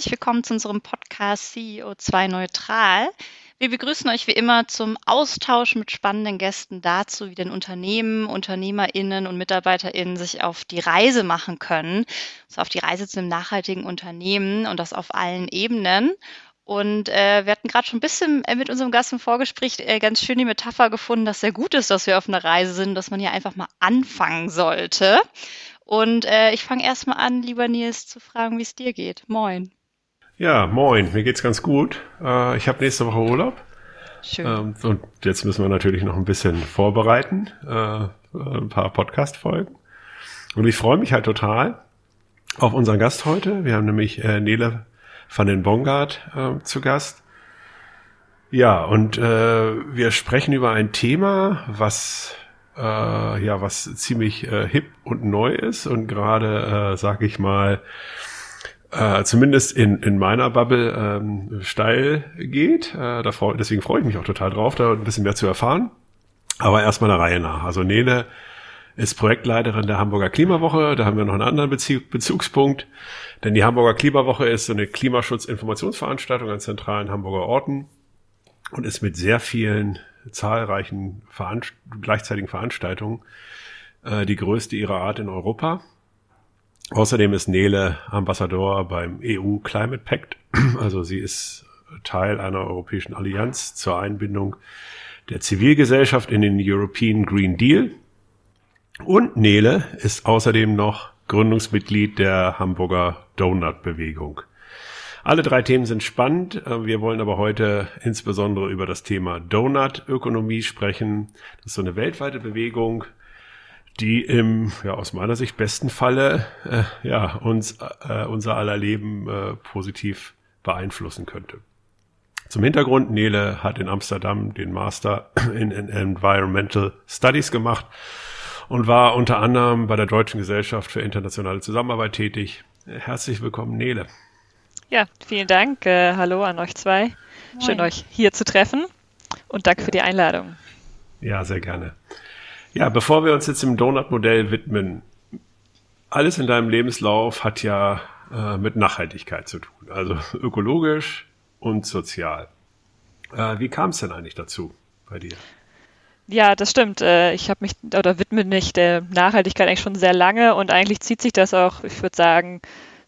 herzlich willkommen zu unserem Podcast CEO2 Neutral. Wir begrüßen euch wie immer zum Austausch mit spannenden Gästen dazu, wie denn Unternehmen, UnternehmerInnen und MitarbeiterInnen sich auf die Reise machen können. Also auf die Reise zu einem nachhaltigen Unternehmen und das auf allen Ebenen. Und äh, wir hatten gerade schon ein bisschen äh, mit unserem Gast im Vorgespräch äh, ganz schön die Metapher gefunden, dass sehr gut ist, dass wir auf einer Reise sind, dass man hier einfach mal anfangen sollte. Und äh, ich fange erstmal an, lieber Nils, zu fragen, wie es dir geht. Moin. Ja, moin, mir geht's ganz gut. Äh, ich habe nächste Woche Urlaub. Schön. Ähm, und jetzt müssen wir natürlich noch ein bisschen vorbereiten, äh, ein paar Podcast-Folgen. Und ich freue mich halt total auf unseren Gast heute. Wir haben nämlich äh, Nele van den Bongard äh, zu Gast. Ja, und äh, wir sprechen über ein Thema, was äh, ja, was ziemlich äh, hip und neu ist und gerade, äh, sag ich mal, äh, zumindest in, in meiner Bubble ähm, steil geht. Äh, da freu, deswegen freue ich mich auch total drauf, da ein bisschen mehr zu erfahren. Aber erstmal der Reihe nach. Also Nele ist Projektleiterin der Hamburger Klimawoche. Da haben wir noch einen anderen Bezie Bezugspunkt. Denn die Hamburger Klimawoche ist so eine Klimaschutzinformationsveranstaltung an zentralen Hamburger Orten und ist mit sehr vielen zahlreichen Veranst gleichzeitigen Veranstaltungen äh, die größte ihrer Art in Europa. Außerdem ist Nele Ambassador beim EU Climate Pact. Also sie ist Teil einer europäischen Allianz zur Einbindung der Zivilgesellschaft in den European Green Deal. Und Nele ist außerdem noch Gründungsmitglied der Hamburger Donut-Bewegung. Alle drei Themen sind spannend. Wir wollen aber heute insbesondere über das Thema Donut-Ökonomie sprechen. Das ist so eine weltweite Bewegung, die im, ja, aus meiner Sicht besten Falle, äh, ja, uns, äh, unser aller Leben äh, positiv beeinflussen könnte. Zum Hintergrund, Nele hat in Amsterdam den Master in, in Environmental Studies gemacht und war unter anderem bei der Deutschen Gesellschaft für internationale Zusammenarbeit tätig. Herzlich willkommen, Nele. Ja, vielen Dank. Äh, hallo an euch zwei. Moin. Schön, euch hier zu treffen und danke ja. für die Einladung. Ja, sehr gerne. Ja, bevor wir uns jetzt dem Donut-Modell widmen, alles in deinem Lebenslauf hat ja äh, mit Nachhaltigkeit zu tun, also ökologisch und sozial. Äh, wie kam es denn eigentlich dazu bei dir? Ja, das stimmt. Äh, ich habe mich oder widme mich der Nachhaltigkeit eigentlich schon sehr lange und eigentlich zieht sich das auch, ich würde sagen,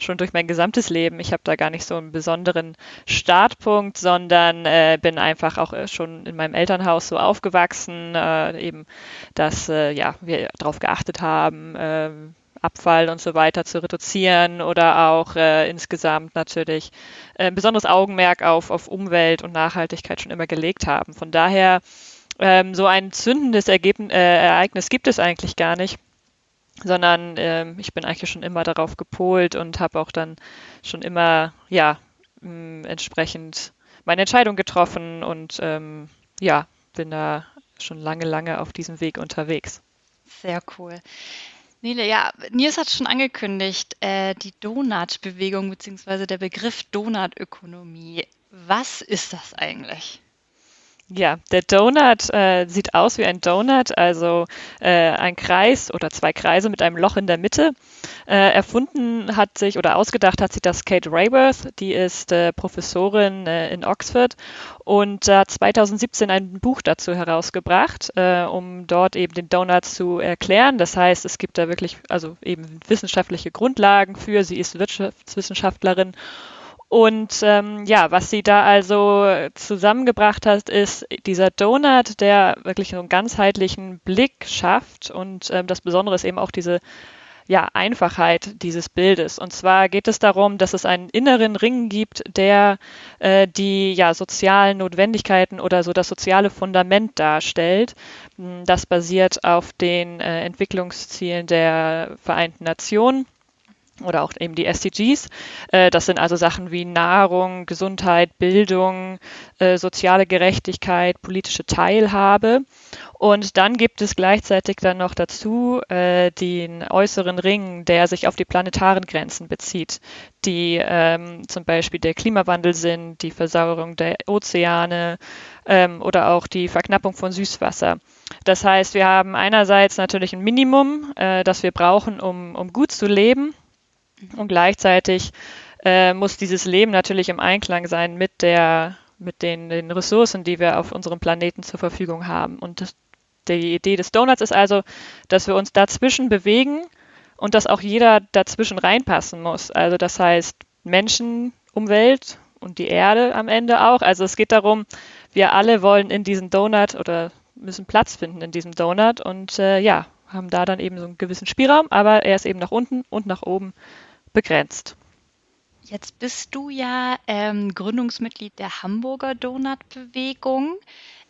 schon durch mein gesamtes Leben. Ich habe da gar nicht so einen besonderen Startpunkt, sondern äh, bin einfach auch äh, schon in meinem Elternhaus so aufgewachsen, äh, eben, dass äh, ja, wir darauf geachtet haben, äh, Abfall und so weiter zu reduzieren oder auch äh, insgesamt natürlich ein besonderes Augenmerk auf, auf Umwelt und Nachhaltigkeit schon immer gelegt haben. Von daher ähm, so ein zündendes Ergebnis, Ereignis gibt es eigentlich gar nicht sondern äh, ich bin eigentlich schon immer darauf gepolt und habe auch dann schon immer ja mh, entsprechend meine Entscheidung getroffen und ähm, ja bin da schon lange lange auf diesem Weg unterwegs. Sehr cool. Nele, ja, Nils hat schon angekündigt, äh, die Donut-Bewegung bzw. der Begriff Donut-Ökonomie. Was ist das eigentlich? Ja, der Donut äh, sieht aus wie ein Donut, also äh, ein Kreis oder zwei Kreise mit einem Loch in der Mitte. Äh, erfunden hat sich oder ausgedacht hat sich das Kate Rayworth, die ist äh, Professorin äh, in Oxford und hat 2017 ein Buch dazu herausgebracht, äh, um dort eben den Donut zu erklären. Das heißt, es gibt da wirklich also eben wissenschaftliche Grundlagen für. Sie ist Wirtschaftswissenschaftlerin und ähm, ja, was sie da also zusammengebracht hat, ist dieser Donut, der wirklich einen ganzheitlichen Blick schafft. Und ähm, das Besondere ist eben auch diese ja, Einfachheit dieses Bildes. Und zwar geht es darum, dass es einen inneren Ring gibt, der äh, die ja, sozialen Notwendigkeiten oder so das soziale Fundament darstellt. Das basiert auf den äh, Entwicklungszielen der Vereinten Nationen oder auch eben die SDGs. Äh, das sind also Sachen wie Nahrung, Gesundheit, Bildung, äh, soziale Gerechtigkeit, politische Teilhabe. Und dann gibt es gleichzeitig dann noch dazu äh, den äußeren Ring, der sich auf die planetaren Grenzen bezieht, die ähm, zum Beispiel der Klimawandel sind, die Versauerung der Ozeane ähm, oder auch die Verknappung von Süßwasser. Das heißt, wir haben einerseits natürlich ein Minimum, das wir brauchen, um, um gut zu leben und gleichzeitig äh, muss dieses Leben natürlich im Einklang sein mit der mit den, den Ressourcen, die wir auf unserem Planeten zur Verfügung haben. Und das, die Idee des Donuts ist also, dass wir uns dazwischen bewegen und dass auch jeder dazwischen reinpassen muss. Also das heißt Menschen, Umwelt und die Erde am Ende auch. Also es geht darum, wir alle wollen in diesen Donut oder müssen Platz finden in diesem Donut und äh, ja, haben da dann eben so einen gewissen Spielraum, aber er ist eben nach unten und nach oben begrenzt. Jetzt bist du ja ähm, Gründungsmitglied der Hamburger Donut-Bewegung.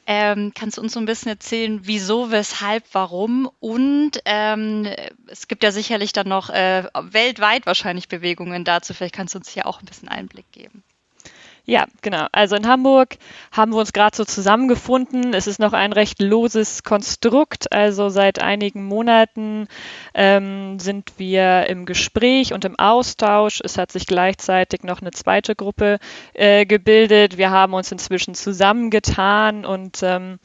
Ähm, kannst du uns so ein bisschen erzählen, wieso, weshalb, warum? Und ähm, es gibt ja sicherlich dann noch äh, weltweit wahrscheinlich Bewegungen dazu. Vielleicht kannst du uns hier auch ein bisschen Einblick geben. Ja, genau. Also in Hamburg haben wir uns gerade so zusammengefunden. Es ist noch ein recht loses Konstrukt. Also seit einigen Monaten ähm, sind wir im Gespräch und im Austausch. Es hat sich gleichzeitig noch eine zweite Gruppe äh, gebildet. Wir haben uns inzwischen zusammengetan und ähm,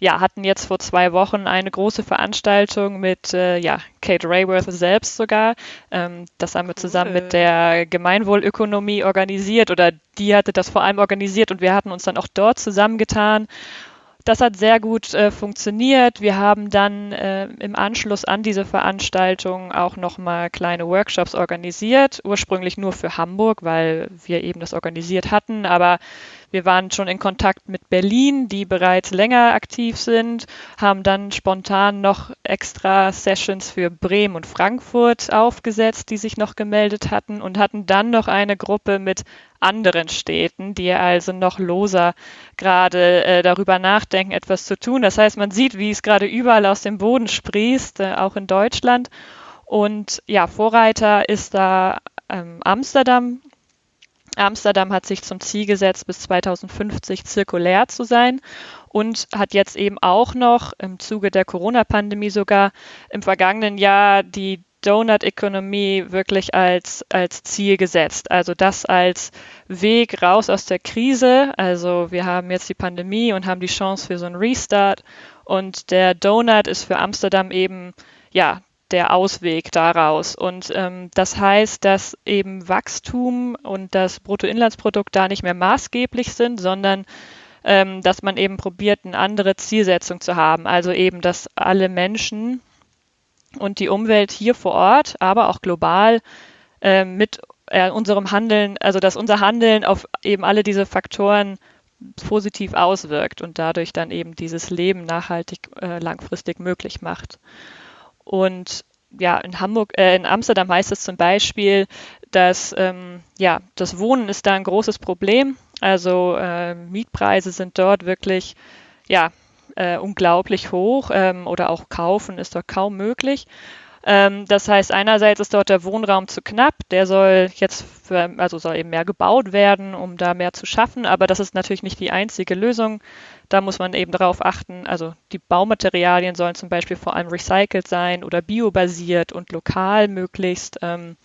ja, hatten jetzt vor zwei Wochen eine große Veranstaltung mit äh, ja, Kate Rayworth selbst sogar. Ähm, das haben wir zusammen mit der Gemeinwohlökonomie organisiert oder die hatte das vor allem organisiert und wir hatten uns dann auch dort zusammengetan das hat sehr gut äh, funktioniert. Wir haben dann äh, im Anschluss an diese Veranstaltung auch nochmal kleine Workshops organisiert, ursprünglich nur für Hamburg, weil wir eben das organisiert hatten. Aber wir waren schon in Kontakt mit Berlin, die bereits länger aktiv sind, haben dann spontan noch extra Sessions für Bremen und Frankfurt aufgesetzt, die sich noch gemeldet hatten und hatten dann noch eine Gruppe mit anderen Städten, die also noch loser gerade äh, darüber nachdenken, etwas zu tun. Das heißt, man sieht, wie es gerade überall aus dem Boden sprießt, äh, auch in Deutschland. Und ja, Vorreiter ist da ähm, Amsterdam. Amsterdam hat sich zum Ziel gesetzt, bis 2050 zirkulär zu sein und hat jetzt eben auch noch im Zuge der Corona-Pandemie sogar im vergangenen Jahr die Donut-Ökonomie wirklich als, als Ziel gesetzt. Also das als Weg raus aus der Krise. Also wir haben jetzt die Pandemie und haben die Chance für so einen Restart. Und der Donut ist für Amsterdam eben, ja, der Ausweg daraus. Und ähm, das heißt, dass eben Wachstum und das Bruttoinlandsprodukt da nicht mehr maßgeblich sind, sondern ähm, dass man eben probiert, eine andere Zielsetzung zu haben. Also eben, dass alle Menschen und die Umwelt hier vor Ort, aber auch global äh, mit äh, unserem Handeln, also dass unser Handeln auf eben alle diese Faktoren positiv auswirkt und dadurch dann eben dieses Leben nachhaltig äh, langfristig möglich macht. Und ja, in Hamburg, äh, in Amsterdam heißt es zum Beispiel, dass ähm, ja, das Wohnen ist da ein großes Problem. Also äh, Mietpreise sind dort wirklich ja äh, unglaublich hoch ähm, oder auch kaufen ist dort kaum möglich. Ähm, das heißt, einerseits ist dort der Wohnraum zu knapp, der soll jetzt, für, also soll eben mehr gebaut werden, um da mehr zu schaffen, aber das ist natürlich nicht die einzige Lösung. Da muss man eben darauf achten, also die Baumaterialien sollen zum Beispiel vor allem recycelt sein oder biobasiert und lokal möglichst ähm,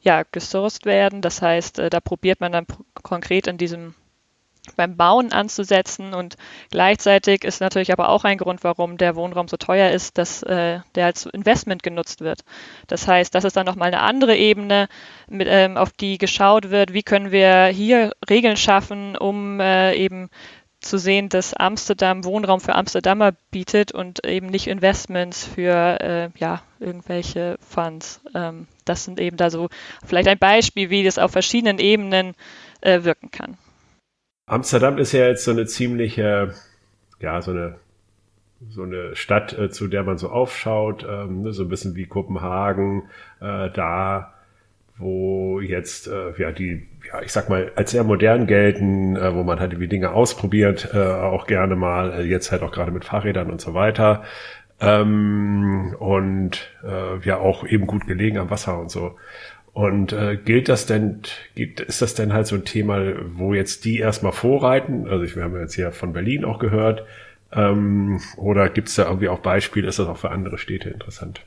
ja, gesourced werden. Das heißt, äh, da probiert man dann konkret in diesem beim Bauen anzusetzen. Und gleichzeitig ist natürlich aber auch ein Grund, warum der Wohnraum so teuer ist, dass äh, der als Investment genutzt wird. Das heißt, das ist dann nochmal eine andere Ebene, mit, ähm, auf die geschaut wird, wie können wir hier Regeln schaffen, um äh, eben zu sehen, dass Amsterdam Wohnraum für Amsterdamer bietet und eben nicht Investments für äh, ja, irgendwelche Funds. Ähm, das sind eben da so vielleicht ein Beispiel, wie das auf verschiedenen Ebenen äh, wirken kann. Amsterdam ist ja jetzt so eine ziemliche, ja, so eine so eine Stadt, äh, zu der man so aufschaut, ähm, ne, so ein bisschen wie Kopenhagen, äh, da wo jetzt äh, ja die, ja ich sag mal als sehr modern gelten, äh, wo man halt die Dinge ausprobiert, äh, auch gerne mal äh, jetzt halt auch gerade mit Fahrrädern und so weiter ähm, und äh, ja auch eben gut gelegen am Wasser und so. Und äh, gilt das denn, ist das denn halt so ein Thema, wo jetzt die erstmal vorreiten? Also ich, wir haben jetzt hier von Berlin auch gehört. Ähm, oder gibt es da irgendwie auch Beispiele? Ist das auch für andere Städte interessant?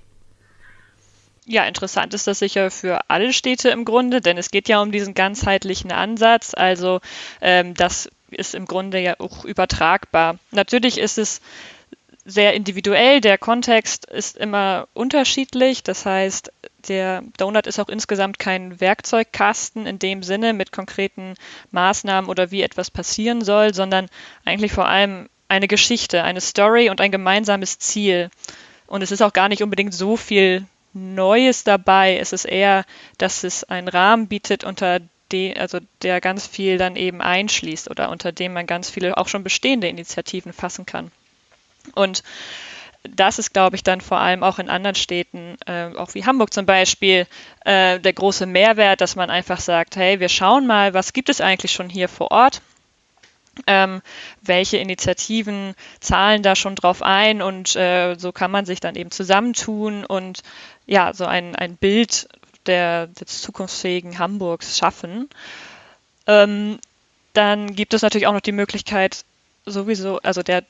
Ja, interessant ist das sicher für alle Städte im Grunde, denn es geht ja um diesen ganzheitlichen Ansatz. Also ähm, das ist im Grunde ja auch übertragbar. Natürlich ist es sehr individuell. Der Kontext ist immer unterschiedlich. Das heißt, der Donut ist auch insgesamt kein Werkzeugkasten in dem Sinne mit konkreten Maßnahmen oder wie etwas passieren soll, sondern eigentlich vor allem eine Geschichte, eine Story und ein gemeinsames Ziel. Und es ist auch gar nicht unbedingt so viel Neues dabei. Es ist eher, dass es einen Rahmen bietet, unter de, also der ganz viel dann eben einschließt oder unter dem man ganz viele auch schon bestehende Initiativen fassen kann. Und das ist, glaube ich, dann vor allem auch in anderen Städten, äh, auch wie Hamburg zum Beispiel, äh, der große Mehrwert, dass man einfach sagt, hey, wir schauen mal, was gibt es eigentlich schon hier vor Ort? Ähm, welche Initiativen zahlen da schon drauf ein und äh, so kann man sich dann eben zusammentun und ja, so ein, ein Bild der, des zukunftsfähigen Hamburgs schaffen. Ähm, dann gibt es natürlich auch noch die Möglichkeit, sowieso, also der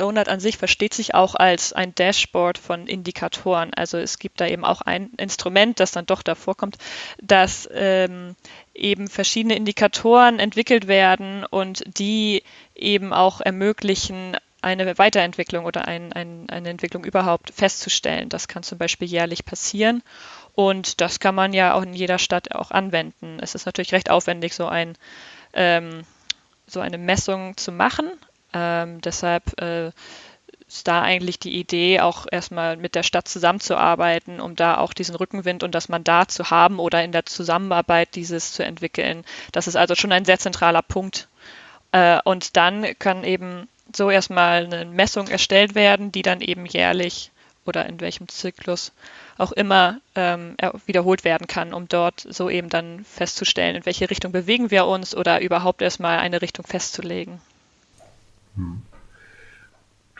Donut an sich versteht sich auch als ein Dashboard von Indikatoren. Also es gibt da eben auch ein Instrument, das dann doch davor kommt, dass ähm, eben verschiedene Indikatoren entwickelt werden und die eben auch ermöglichen, eine Weiterentwicklung oder ein, ein, eine Entwicklung überhaupt festzustellen. Das kann zum Beispiel jährlich passieren. Und das kann man ja auch in jeder Stadt auch anwenden. Es ist natürlich recht aufwendig, so, ein, ähm, so eine Messung zu machen. Ähm, deshalb äh, ist da eigentlich die Idee, auch erstmal mit der Stadt zusammenzuarbeiten, um da auch diesen Rückenwind und das Mandat zu haben oder in der Zusammenarbeit dieses zu entwickeln. Das ist also schon ein sehr zentraler Punkt. Äh, und dann kann eben so erstmal eine Messung erstellt werden, die dann eben jährlich oder in welchem Zyklus auch immer ähm, wiederholt werden kann, um dort so eben dann festzustellen, in welche Richtung bewegen wir uns oder überhaupt erstmal eine Richtung festzulegen. Hm.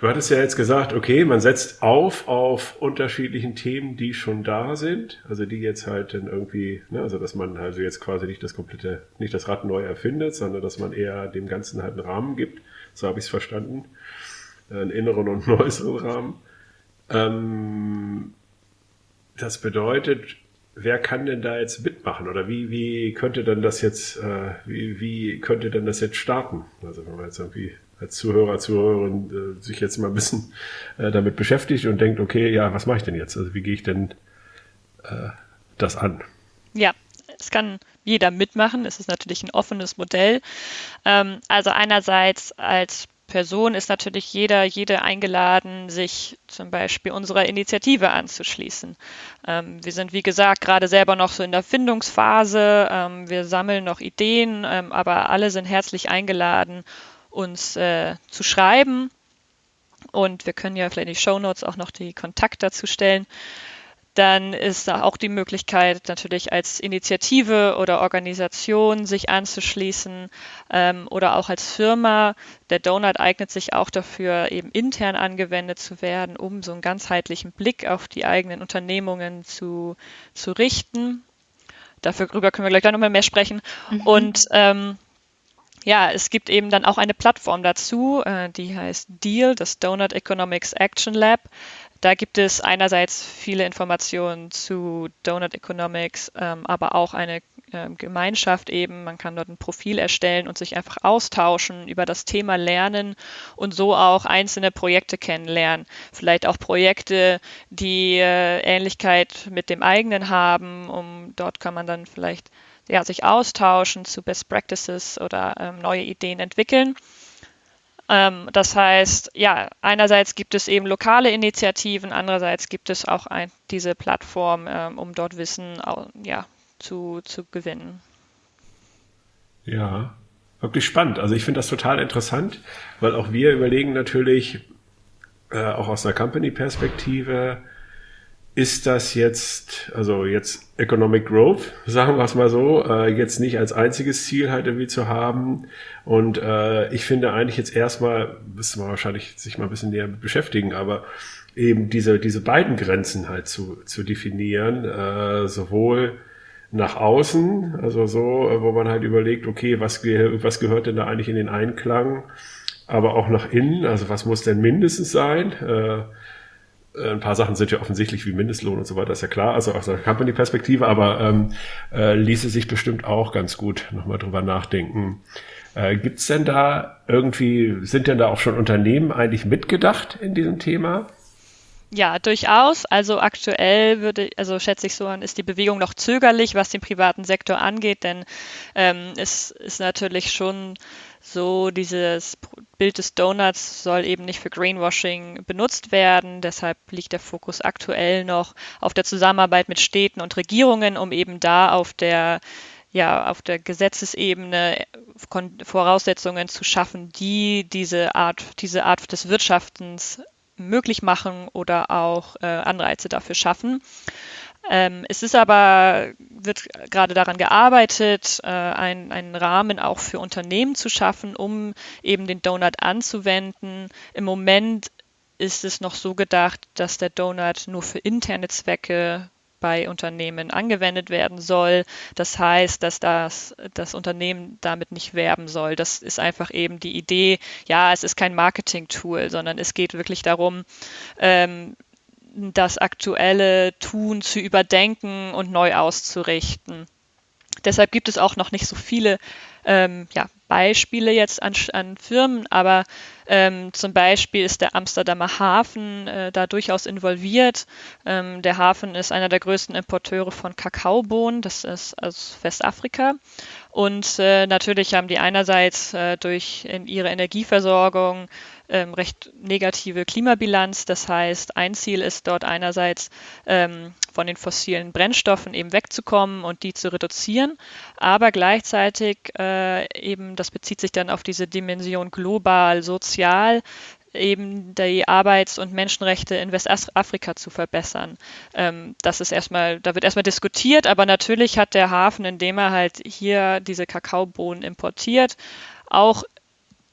Du hattest ja jetzt gesagt, okay, man setzt auf auf unterschiedlichen Themen, die schon da sind, also die jetzt halt dann irgendwie, ne, also dass man also jetzt quasi nicht das komplette, nicht das Rad neu erfindet, sondern dass man eher dem Ganzen halt einen Rahmen gibt, so habe ich es verstanden, einen inneren und einen äußeren Rahmen. Ähm, das bedeutet, wer kann denn da jetzt mitmachen oder wie, wie könnte denn das jetzt, äh, wie, wie könnte denn das jetzt starten? Also wenn man jetzt irgendwie als Zuhörer, Zuhörerin äh, sich jetzt mal ein bisschen äh, damit beschäftigt und denkt, okay, ja, was mache ich denn jetzt? Also wie gehe ich denn äh, das an? Ja, es kann jeder mitmachen. Es ist natürlich ein offenes Modell. Ähm, also einerseits als Person ist natürlich jeder, jede eingeladen, sich zum Beispiel unserer Initiative anzuschließen. Ähm, wir sind, wie gesagt, gerade selber noch so in der Findungsphase. Ähm, wir sammeln noch Ideen, ähm, aber alle sind herzlich eingeladen, uns äh, zu schreiben. Und wir können ja vielleicht in die Show Notes auch noch die Kontakt dazu stellen. Dann ist da auch die Möglichkeit, natürlich als Initiative oder Organisation sich anzuschließen ähm, oder auch als Firma. Der Donut eignet sich auch dafür, eben intern angewendet zu werden, um so einen ganzheitlichen Blick auf die eigenen Unternehmungen zu, zu richten. Darüber können wir gleich nochmal mehr sprechen. Mhm. Und ähm, ja, es gibt eben dann auch eine Plattform dazu, äh, die heißt DEAL, das Donut Economics Action Lab. Da gibt es einerseits viele Informationen zu Donut Economics, ähm, aber auch eine ähm, Gemeinschaft eben. Man kann dort ein Profil erstellen und sich einfach austauschen, über das Thema lernen und so auch einzelne Projekte kennenlernen. Vielleicht auch Projekte, die äh, Ähnlichkeit mit dem eigenen haben. Um, dort kann man dann vielleicht ja, sich austauschen zu Best Practices oder ähm, neue Ideen entwickeln. Ähm, das heißt, ja, einerseits gibt es eben lokale Initiativen, andererseits gibt es auch ein, diese Plattform, ähm, um dort Wissen ja, zu, zu gewinnen. Ja, wirklich spannend. Also ich finde das total interessant, weil auch wir überlegen natürlich, äh, auch aus einer Company-Perspektive, ist das jetzt, also jetzt Economic Growth, sagen wir es mal so, äh, jetzt nicht als einziges Ziel halt irgendwie zu haben. Und äh, ich finde eigentlich jetzt erstmal, müssen wir wahrscheinlich sich mal ein bisschen näher beschäftigen, aber eben diese, diese beiden Grenzen halt zu, zu definieren, äh, sowohl nach außen, also so, wo man halt überlegt, okay, was, was gehört denn da eigentlich in den Einklang, aber auch nach innen, also was muss denn mindestens sein? Äh, äh, ein paar Sachen sind ja offensichtlich wie Mindestlohn und so weiter, ist ja klar, also aus der Company-Perspektive, aber ähm, äh, ließe sich bestimmt auch ganz gut nochmal drüber nachdenken. Äh, Gibt denn da irgendwie, sind denn da auch schon Unternehmen eigentlich mitgedacht in diesem Thema? Ja, durchaus. Also aktuell würde, also schätze ich so an, ist die Bewegung noch zögerlich, was den privaten Sektor angeht, denn ähm, es ist natürlich schon so, dieses Bild des Donuts soll eben nicht für Greenwashing benutzt werden. Deshalb liegt der Fokus aktuell noch auf der Zusammenarbeit mit Städten und Regierungen, um eben da auf der ja, auf der Gesetzesebene Voraussetzungen zu schaffen, die diese Art, diese Art des Wirtschaftens möglich machen oder auch äh, Anreize dafür schaffen. Ähm, es ist aber, wird gerade daran gearbeitet, äh, ein, einen Rahmen auch für Unternehmen zu schaffen, um eben den Donut anzuwenden. Im Moment ist es noch so gedacht, dass der Donut nur für interne Zwecke bei Unternehmen angewendet werden soll. Das heißt, dass das, das Unternehmen damit nicht werben soll. Das ist einfach eben die Idee, ja, es ist kein Marketing-Tool, sondern es geht wirklich darum, ähm, das aktuelle Tun zu überdenken und neu auszurichten. Deshalb gibt es auch noch nicht so viele ähm, ja, Beispiele jetzt an, an Firmen, aber ähm, zum Beispiel ist der Amsterdamer Hafen äh, da durchaus involviert. Ähm, der Hafen ist einer der größten Importeure von Kakaobohnen, das ist aus Westafrika. Und äh, natürlich haben die einerseits äh, durch ihre Energieversorgung ähm, recht negative Klimabilanz. Das heißt, ein Ziel ist dort einerseits ähm, von den fossilen Brennstoffen eben wegzukommen und die zu reduzieren, aber gleichzeitig äh, eben, das bezieht sich dann auf diese Dimension global, sozial, eben die Arbeits- und Menschenrechte in Westafrika zu verbessern. Ähm, das ist erstmal, da wird erstmal diskutiert, aber natürlich hat der Hafen, indem er halt hier diese Kakaobohnen importiert, auch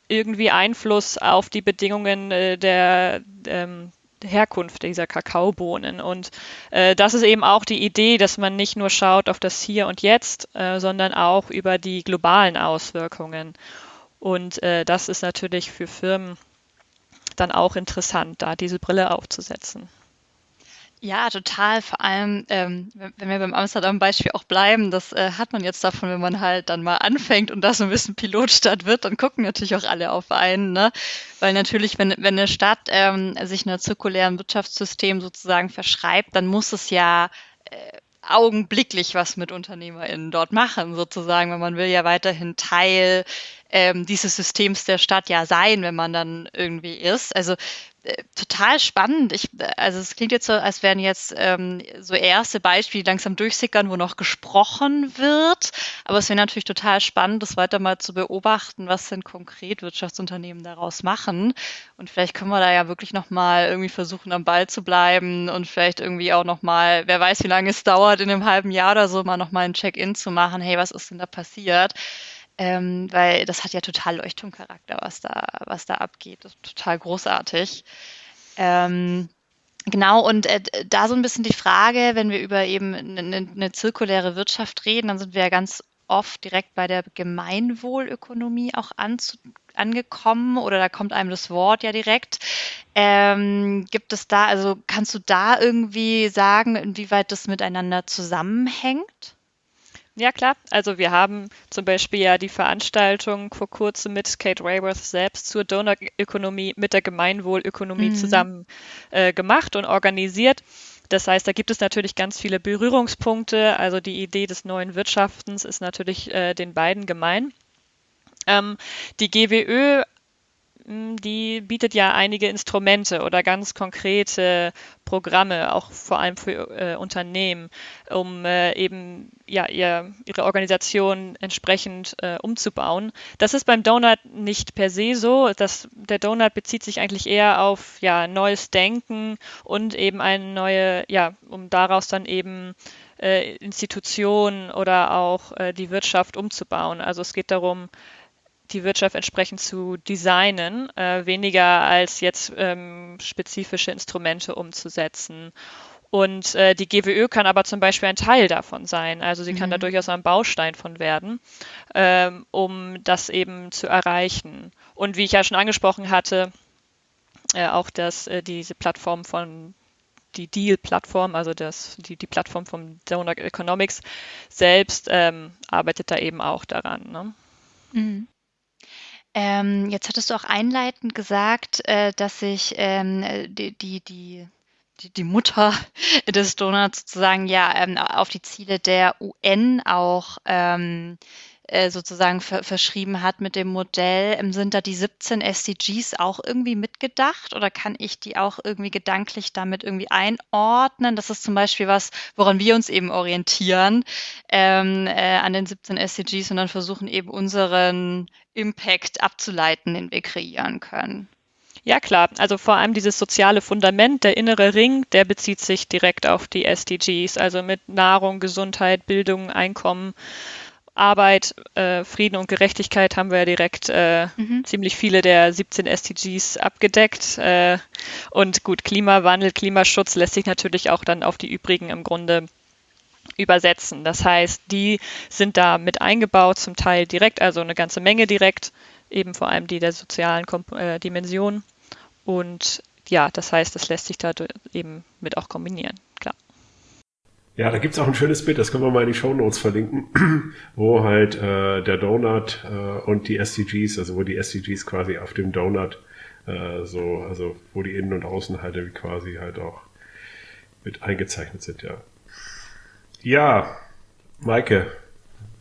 irgendwie Einfluss auf die Bedingungen äh, der, ähm, Herkunft dieser Kakaobohnen. Und äh, das ist eben auch die Idee, dass man nicht nur schaut auf das Hier und Jetzt, äh, sondern auch über die globalen Auswirkungen. Und äh, das ist natürlich für Firmen dann auch interessant, da diese Brille aufzusetzen. Ja, total. Vor allem, ähm, wenn wir beim Amsterdam-Beispiel auch bleiben, das äh, hat man jetzt davon, wenn man halt dann mal anfängt und da so ein bisschen Pilotstadt wird, dann gucken natürlich auch alle auf einen, ne? Weil natürlich, wenn, wenn eine Stadt ähm, sich einer zirkulären Wirtschaftssystem sozusagen verschreibt, dann muss es ja äh, augenblicklich was mit UnternehmerInnen dort machen, sozusagen, weil man will ja weiterhin Teil ähm, dieses Systems der Stadt ja sein, wenn man dann irgendwie ist. Also total spannend. Ich, also es klingt jetzt so, als wären jetzt ähm, so erste Beispiele langsam durchsickern, wo noch gesprochen wird. Aber es wäre natürlich total spannend, das weiter mal zu beobachten, was denn konkret Wirtschaftsunternehmen daraus machen. Und vielleicht können wir da ja wirklich noch mal irgendwie versuchen, am Ball zu bleiben und vielleicht irgendwie auch noch mal, wer weiß, wie lange es dauert, in einem halben Jahr oder so mal noch mal ein Check-in zu machen. Hey, was ist denn da passiert? Ähm, weil das hat ja total Leuchtturmcharakter, was da, was da abgeht. Das ist total großartig. Ähm, Genau, und äh, da so ein bisschen die Frage, wenn wir über eben eine, eine zirkuläre Wirtschaft reden, dann sind wir ja ganz oft direkt bei der Gemeinwohlökonomie auch anzu, angekommen oder da kommt einem das Wort ja direkt. Ähm, gibt es da, also kannst du da irgendwie sagen, inwieweit das miteinander zusammenhängt? Ja, klar. Also wir haben zum Beispiel ja die Veranstaltung vor kurzem mit Kate Rayworth selbst zur Donut-Ökonomie mit der Gemeinwohlökonomie mhm. zusammen äh, gemacht und organisiert. Das heißt, da gibt es natürlich ganz viele Berührungspunkte. Also die Idee des neuen Wirtschaftens ist natürlich äh, den beiden gemein. Ähm, die GWÖ die bietet ja einige Instrumente oder ganz konkrete Programme, auch vor allem für äh, Unternehmen, um äh, eben ja, ihr, ihre Organisation entsprechend äh, umzubauen. Das ist beim Donut nicht per se so. Das, der Donut bezieht sich eigentlich eher auf ja, neues Denken und eben eine neue, ja, um daraus dann eben äh, Institutionen oder auch äh, die Wirtschaft umzubauen. Also es geht darum, die Wirtschaft entsprechend zu designen, äh, weniger als jetzt ähm, spezifische Instrumente umzusetzen. Und äh, die GWÖ kann aber zum Beispiel ein Teil davon sein. Also sie kann da mhm. durchaus ein Baustein von werden, ähm, um das eben zu erreichen. Und wie ich ja schon angesprochen hatte, äh, auch dass äh, diese Plattform von die Deal-Plattform, also das, die, die Plattform von Donor Economics selbst ähm, arbeitet da eben auch daran. Ne? Mhm. Ähm, jetzt hattest du auch einleitend gesagt, äh, dass sich ähm, die, die, die die, Mutter des Donuts sozusagen ja ähm, auf die Ziele der UN auch ähm, äh, sozusagen ver verschrieben hat mit dem Modell. Ähm, sind da die 17 SDGs auch irgendwie mitgedacht oder kann ich die auch irgendwie gedanklich damit irgendwie einordnen? Das ist zum Beispiel was, woran wir uns eben orientieren ähm, äh, an den 17 SDGs und dann versuchen eben unseren Impact abzuleiten, den wir kreieren können. Ja, klar. Also vor allem dieses soziale Fundament, der innere Ring, der bezieht sich direkt auf die SDGs, also mit Nahrung, Gesundheit, Bildung, Einkommen. Arbeit, äh, Frieden und Gerechtigkeit haben wir ja direkt äh, mhm. ziemlich viele der 17 SDGs abgedeckt. Äh, und gut, Klimawandel, Klimaschutz lässt sich natürlich auch dann auf die übrigen im Grunde übersetzen. Das heißt, die sind da mit eingebaut, zum Teil direkt, also eine ganze Menge direkt, eben vor allem die der sozialen Komp äh, Dimension. Und ja, das heißt, das lässt sich da eben mit auch kombinieren, klar. Ja, da gibt's auch ein schönes Bild, das können wir mal in die Show Notes verlinken, wo halt äh, der Donut äh, und die SDGs, also wo die SDGs quasi auf dem Donut äh, so, also wo die Innen- und Außenhalte quasi halt auch mit eingezeichnet sind, ja. Ja, Maike,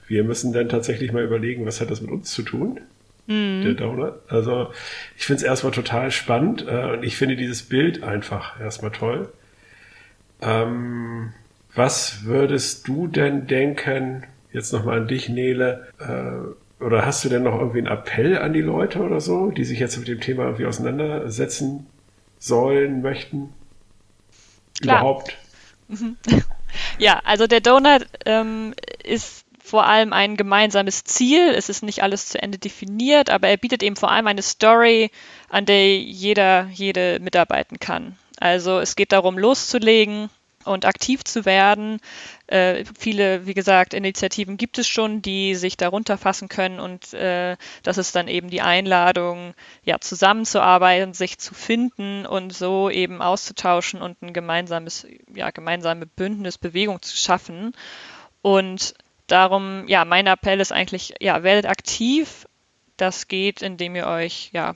wir müssen dann tatsächlich mal überlegen, was hat das mit uns zu tun? mhm. der Donut. Also ich finde es erstmal total spannend äh, und ich finde dieses Bild einfach erstmal toll. Ähm, was würdest du denn denken, jetzt nochmal an dich, Nele, äh, oder hast du denn noch irgendwie einen Appell an die Leute oder so, die sich jetzt mit dem Thema irgendwie auseinandersetzen sollen, möchten? Klar. Überhaupt? Ja, also der Donut ähm, ist vor allem ein gemeinsames Ziel. Es ist nicht alles zu Ende definiert, aber er bietet eben vor allem eine Story, an der jeder, jede mitarbeiten kann. Also es geht darum, loszulegen und aktiv zu werden. Äh, viele, wie gesagt, Initiativen gibt es schon, die sich darunter fassen können und äh, das ist dann eben die Einladung, ja, zusammenzuarbeiten, sich zu finden und so eben auszutauschen und ein gemeinsames, ja, gemeinsame Bündnisbewegung zu schaffen. Und Darum, ja, mein Appell ist eigentlich, ja, werdet aktiv. Das geht, indem ihr euch, ja,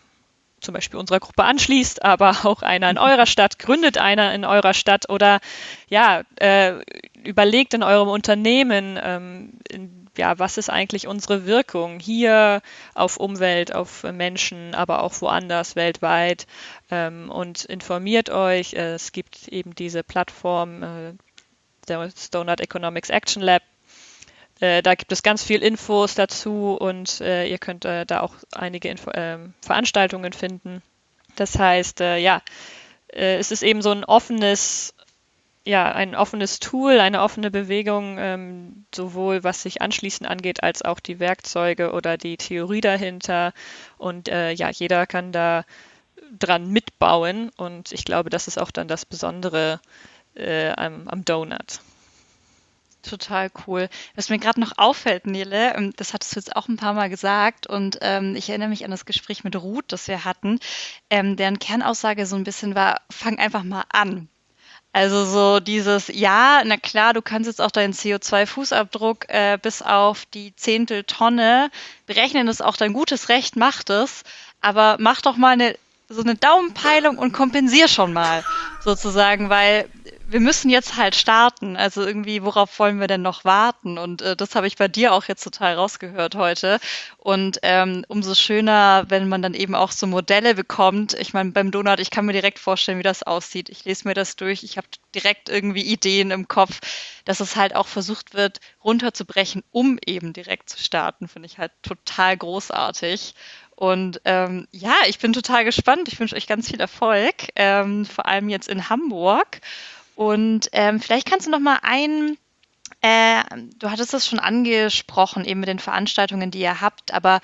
zum Beispiel unserer Gruppe anschließt, aber auch einer in eurer Stadt, gründet einer in eurer Stadt oder ja, äh, überlegt in eurem Unternehmen, ähm, in, ja, was ist eigentlich unsere Wirkung hier auf Umwelt, auf Menschen, aber auch woanders weltweit ähm, und informiert euch. Es gibt eben diese Plattform, äh, der Donut Economics Action Lab, äh, da gibt es ganz viel Infos dazu und äh, ihr könnt äh, da auch einige Info ähm, Veranstaltungen finden. Das heißt, äh, ja, äh, es ist eben so ein offenes, ja, ein offenes Tool, eine offene Bewegung, ähm, sowohl was sich anschließend angeht, als auch die Werkzeuge oder die Theorie dahinter. Und ja, jeder kann da dran mitbauen und ich glaube, das ist auch dann das Besondere am, am Donut. Total cool. Was mir gerade noch auffällt, Nele, ähm, das hattest du jetzt auch ein paar Mal gesagt und ähm, ich erinnere mich an das Gespräch mit Ruth, das wir hatten, ähm, deren Kernaussage so ein bisschen war, fang einfach mal an. Also so dieses, ja, na klar, du kannst jetzt auch deinen CO2-Fußabdruck äh, bis auf die Zehntel Tonne berechnen, das ist auch dein gutes Recht, mach das, aber mach doch mal eine so eine Daumenpeilung und kompensier schon mal sozusagen, weil wir müssen jetzt halt starten. Also irgendwie, worauf wollen wir denn noch warten? Und äh, das habe ich bei dir auch jetzt total rausgehört heute. Und ähm, umso schöner, wenn man dann eben auch so Modelle bekommt. Ich meine, beim Donut, ich kann mir direkt vorstellen, wie das aussieht. Ich lese mir das durch. Ich habe direkt irgendwie Ideen im Kopf, dass es halt auch versucht wird, runterzubrechen, um eben direkt zu starten. Finde ich halt total großartig. Und ähm, ja, ich bin total gespannt. Ich wünsche euch ganz viel Erfolg, ähm, vor allem jetzt in Hamburg. Und ähm, vielleicht kannst du noch mal ein, äh, du hattest das schon angesprochen, eben mit den Veranstaltungen, die ihr habt, aber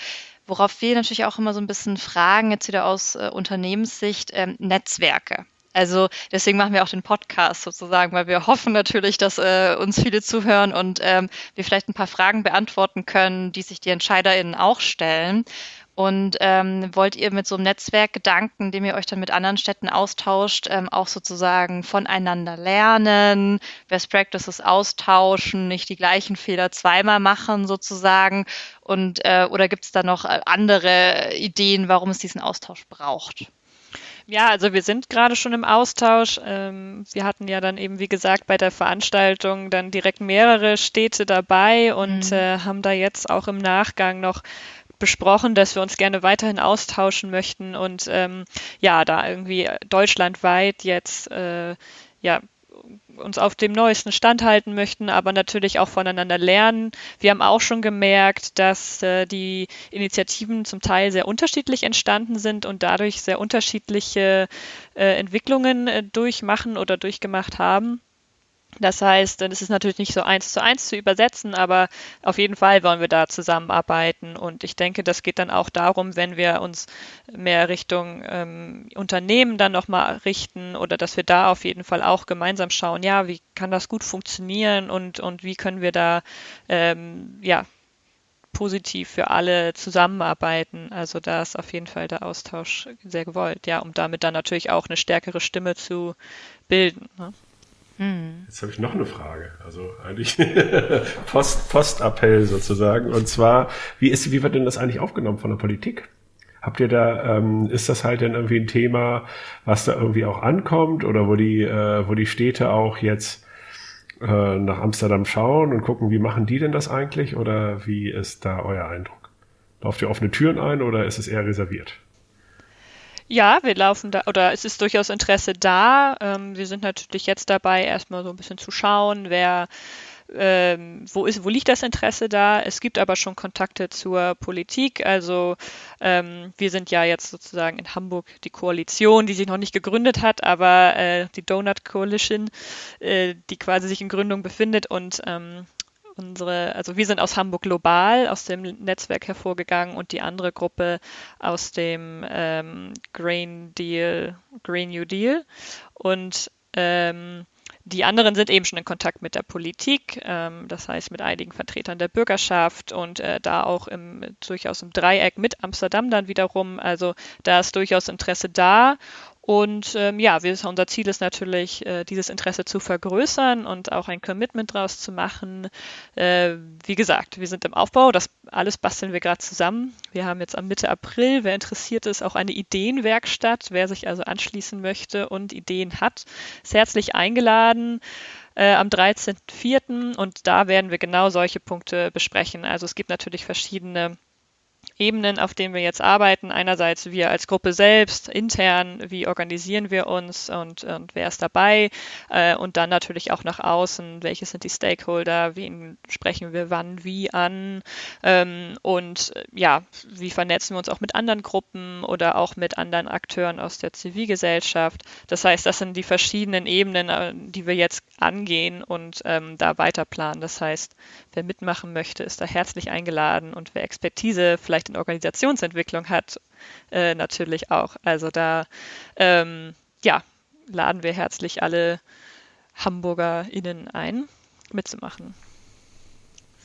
worauf wir natürlich auch immer so ein bisschen fragen, jetzt wieder aus äh, Unternehmenssicht, ähm, Netzwerke. Also deswegen machen wir auch den Podcast sozusagen, weil wir hoffen natürlich, dass äh, uns viele zuhören und ähm, wir vielleicht ein paar Fragen beantworten können, die sich die EntscheiderInnen auch stellen. Und ähm, wollt ihr mit so einem Netzwerkgedanken, dem ihr euch dann mit anderen Städten austauscht, ähm, auch sozusagen voneinander lernen, Best Practices austauschen, nicht die gleichen Fehler zweimal machen sozusagen? Und äh, oder gibt es da noch äh, andere Ideen, warum es diesen Austausch braucht? Ja, also wir sind gerade schon im Austausch. Ähm, wir hatten ja dann eben, wie gesagt, bei der Veranstaltung dann direkt mehrere Städte dabei und mhm. äh, haben da jetzt auch im Nachgang noch besprochen, dass wir uns gerne weiterhin austauschen möchten und ähm, ja, da irgendwie deutschlandweit jetzt äh, ja uns auf dem neuesten Stand halten möchten, aber natürlich auch voneinander lernen. Wir haben auch schon gemerkt, dass äh, die Initiativen zum Teil sehr unterschiedlich entstanden sind und dadurch sehr unterschiedliche äh, Entwicklungen äh, durchmachen oder durchgemacht haben. Das heißt, es ist natürlich nicht so eins zu eins zu übersetzen, aber auf jeden Fall wollen wir da zusammenarbeiten. Und ich denke, das geht dann auch darum, wenn wir uns mehr Richtung ähm, Unternehmen dann nochmal richten oder dass wir da auf jeden Fall auch gemeinsam schauen, ja, wie kann das gut funktionieren und, und wie können wir da ähm, ja, positiv für alle zusammenarbeiten. Also da ist auf jeden Fall der Austausch sehr gewollt, ja, um damit dann natürlich auch eine stärkere Stimme zu bilden. Ne? Hm. Jetzt habe ich noch eine Frage. Also eigentlich Post, Postappell sozusagen. Und zwar, wie ist, wie wird denn das eigentlich aufgenommen von der Politik? Habt ihr da, ähm, ist das halt denn irgendwie ein Thema, was da irgendwie auch ankommt oder wo die, äh, wo die Städte auch jetzt äh, nach Amsterdam schauen und gucken, wie machen die denn das eigentlich oder wie ist da euer Eindruck? Lauft ihr offene Türen ein oder ist es eher reserviert? Ja, wir laufen da, oder es ist durchaus Interesse da. Ähm, wir sind natürlich jetzt dabei, erstmal so ein bisschen zu schauen, wer, ähm, wo ist, wo liegt das Interesse da? Es gibt aber schon Kontakte zur Politik. Also ähm, wir sind ja jetzt sozusagen in Hamburg die Koalition, die sich noch nicht gegründet hat, aber äh, die Donut Coalition, äh, die quasi sich in Gründung befindet und ähm, unsere, also wir sind aus Hamburg Global, aus dem Netzwerk hervorgegangen und die andere Gruppe aus dem ähm, Green Deal, Green New Deal. Und ähm, die anderen sind eben schon in Kontakt mit der Politik, ähm, das heißt mit einigen Vertretern der Bürgerschaft und äh, da auch im, durchaus im Dreieck mit Amsterdam dann wiederum. Also da ist durchaus Interesse da. Und ähm, ja, wir, unser Ziel ist natürlich, äh, dieses Interesse zu vergrößern und auch ein Commitment draus zu machen. Äh, wie gesagt, wir sind im Aufbau, das alles basteln wir gerade zusammen. Wir haben jetzt am Mitte April, wer interessiert ist, auch eine Ideenwerkstatt. Wer sich also anschließen möchte und Ideen hat, ist herzlich eingeladen. Äh, am 13.04. und da werden wir genau solche Punkte besprechen. Also es gibt natürlich verschiedene Ebenen, auf denen wir jetzt arbeiten. Einerseits wir als Gruppe selbst, intern, wie organisieren wir uns und, und wer ist dabei? Äh, und dann natürlich auch nach außen, welche sind die Stakeholder, wen sprechen wir wann, wie an? Ähm, und äh, ja, wie vernetzen wir uns auch mit anderen Gruppen oder auch mit anderen Akteuren aus der Zivilgesellschaft? Das heißt, das sind die verschiedenen Ebenen, äh, die wir jetzt angehen und ähm, da weiter planen. Das heißt, wer mitmachen möchte, ist da herzlich eingeladen und wer Expertise vielleicht in Organisationsentwicklung hat, äh, natürlich auch. Also da, ähm, ja, laden wir herzlich alle HamburgerInnen ein, mitzumachen.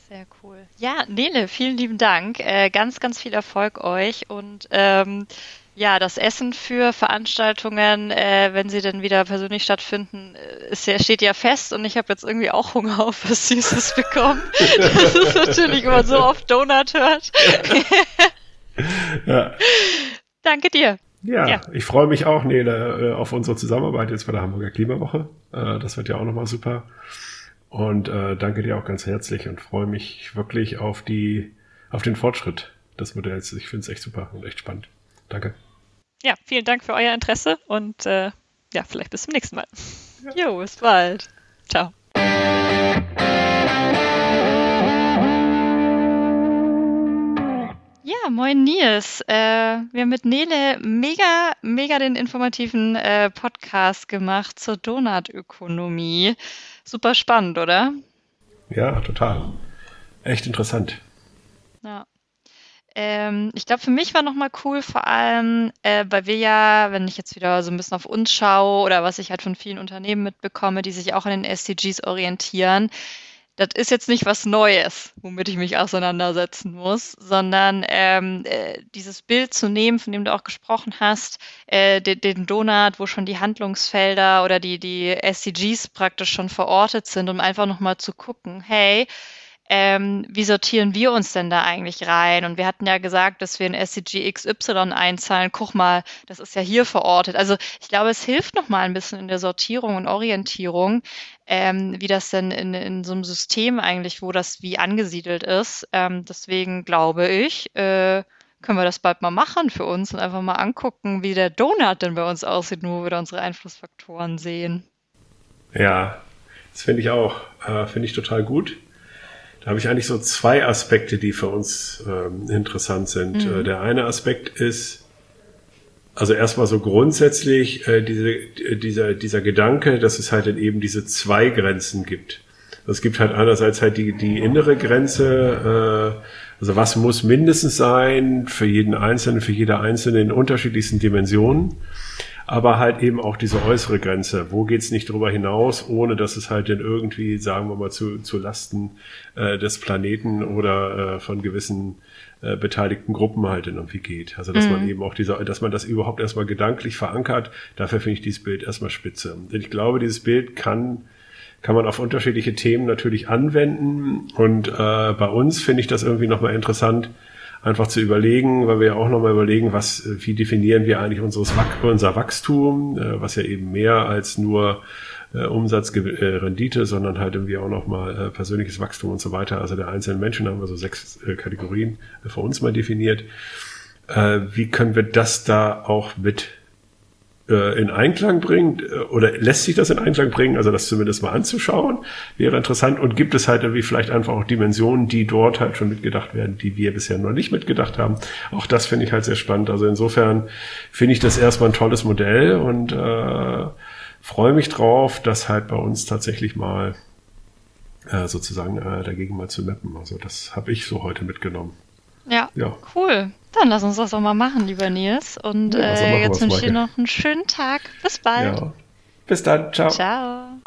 Sehr cool. Ja, Nele, vielen lieben Dank. Äh, ganz, ganz viel Erfolg euch und ähm, ja, das Essen für Veranstaltungen, äh, wenn sie dann wieder persönlich stattfinden, äh, ist ja, steht ja fest und ich habe jetzt irgendwie auch Hunger auf was Süßes bekommen. das ist natürlich, wenn man so oft Donut hört. ja. Danke dir. Ja, ja. ich freue mich auch, Nele, äh, auf unsere Zusammenarbeit jetzt bei der Hamburger Klimawoche. Äh, das wird ja auch nochmal super. Und danke dir auch ganz herzlich und freue mich wirklich auf die, auf den Fortschritt des Modells. Ich finde es echt super und echt spannend. Danke. Ja, vielen Dank für euer Interesse und äh, ja, vielleicht bis zum nächsten Mal. Ja. Jo, bis bald. Ciao. Ja, moin Nils. Äh, wir haben mit Nele mega, mega den informativen äh, Podcast gemacht zur Donutökonomie. Super spannend, oder? Ja, total. Echt interessant. Ja. Ähm, ich glaube, für mich war nochmal cool, vor allem, äh, weil wir ja, wenn ich jetzt wieder so ein bisschen auf uns schaue oder was ich halt von vielen Unternehmen mitbekomme, die sich auch an den SDGs orientieren, das ist jetzt nicht was Neues, womit ich mich auseinandersetzen muss, sondern ähm, äh, dieses Bild zu nehmen, von dem du auch gesprochen hast, äh, den, den Donut, wo schon die Handlungsfelder oder die, die SDGs praktisch schon verortet sind, um einfach nochmal zu gucken, hey, ähm, wie sortieren wir uns denn da eigentlich rein? Und wir hatten ja gesagt, dass wir in SCG XY einzahlen. Guck mal, das ist ja hier verortet. Also ich glaube, es hilft noch mal ein bisschen in der Sortierung und Orientierung, ähm, wie das denn in, in so einem System eigentlich, wo das wie angesiedelt ist. Ähm, deswegen glaube ich, äh, können wir das bald mal machen für uns und einfach mal angucken, wie der Donut denn bei uns aussieht, nur wo wir da unsere Einflussfaktoren sehen. Ja, das finde ich auch. Äh, finde ich total gut. Da habe ich eigentlich so zwei Aspekte, die für uns ähm, interessant sind. Mhm. Äh, der eine Aspekt ist, also erstmal so grundsätzlich äh, diese, dieser, dieser Gedanke, dass es halt eben diese zwei Grenzen gibt. Es gibt halt einerseits halt die, die innere Grenze, äh, also was muss mindestens sein für jeden Einzelnen, für jede Einzelne in unterschiedlichsten Dimensionen aber halt eben auch diese äußere Grenze. Wo geht's nicht drüber hinaus, ohne dass es halt dann irgendwie, sagen wir mal, zu, zu Lasten äh, des Planeten oder äh, von gewissen äh, beteiligten Gruppen halt irgendwie geht. Also dass mhm. man eben auch diese, dass man das überhaupt erstmal gedanklich verankert, dafür finde ich dieses Bild erstmal spitze. Denn ich glaube, dieses Bild kann kann man auf unterschiedliche Themen natürlich anwenden. Und äh, bei uns finde ich das irgendwie nochmal interessant, einfach zu überlegen, weil wir ja auch nochmal überlegen, was, wie definieren wir eigentlich unseres, unser Wachstum, äh, was ja eben mehr als nur äh, Umsatzrendite, äh, sondern halt irgendwie auch nochmal äh, persönliches Wachstum und so weiter. Also der einzelnen Menschen haben wir so sechs äh, Kategorien äh, für uns mal definiert. Äh, wie können wir das da auch mit äh, in Einklang bringt äh, oder lässt sich das in Einklang bringen, also das zumindest mal anzuschauen, wäre interessant und gibt es halt irgendwie vielleicht einfach auch Dimensionen, die dort halt schon mitgedacht werden, die wir bisher noch nicht mitgedacht haben. Auch das finde ich halt sehr spannend. Also insofern finde ich das erstmal ein tolles Modell und äh, freue mich drauf, das halt bei uns tatsächlich mal äh, sozusagen äh, dagegen mal zu mappen. Also das habe ich so heute mitgenommen. Ja, ja, cool. Dann lass uns das doch mal machen, lieber Nils. Und ja, äh, jetzt wünsche ich dir noch einen schönen Tag. Bis bald. Ja. Bis dann. Ciao. Ciao.